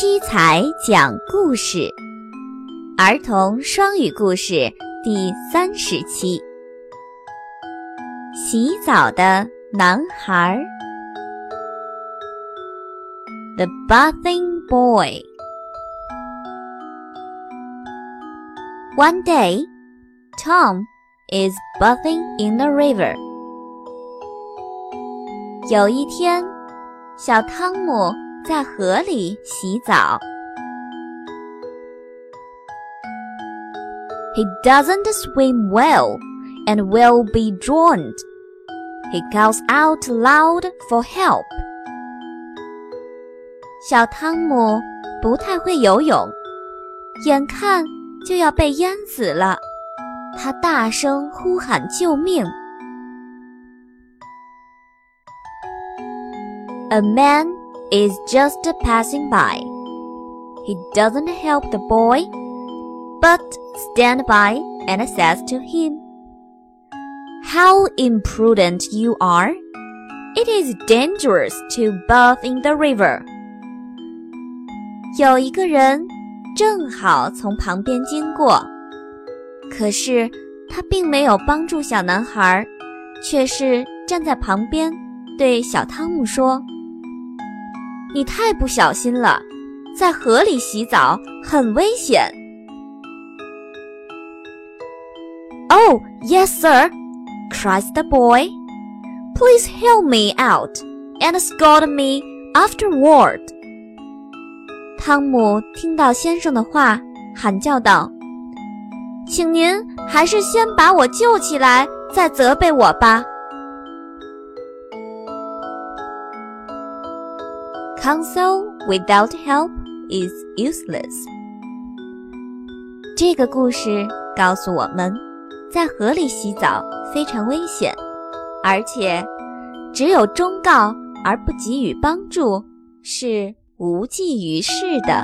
七彩讲故事，儿童双语故事第三十期。洗澡的男孩，The Bathing Boy。One day, Tom is bathing in the river. 有一天，小汤姆在河里洗澡。He doesn't swim well and will be drowned. He calls out loud for help. 小汤姆不太会游泳，眼看就要被淹死了，他大声呼喊救命。A man is just passing by. He doesn't help the boy, but stand by and says to him, How imprudent you are! It is dangerous to bathe in the river. 有一个人正好从旁边经过，可是他并没有帮助小男孩，却是站在旁边对小汤姆说。 你太不小心了，在河里洗澡很危险。Oh, yes, sir, cries the boy. Please help me out and scold me afterward. 汤姆听到先生的话，喊叫道：“请您还是先把我救起来，再责备我吧。” Counsel without help is useless。这个故事告诉我们，在河里洗澡非常危险，而且只有忠告而不给予帮助是无济于事的。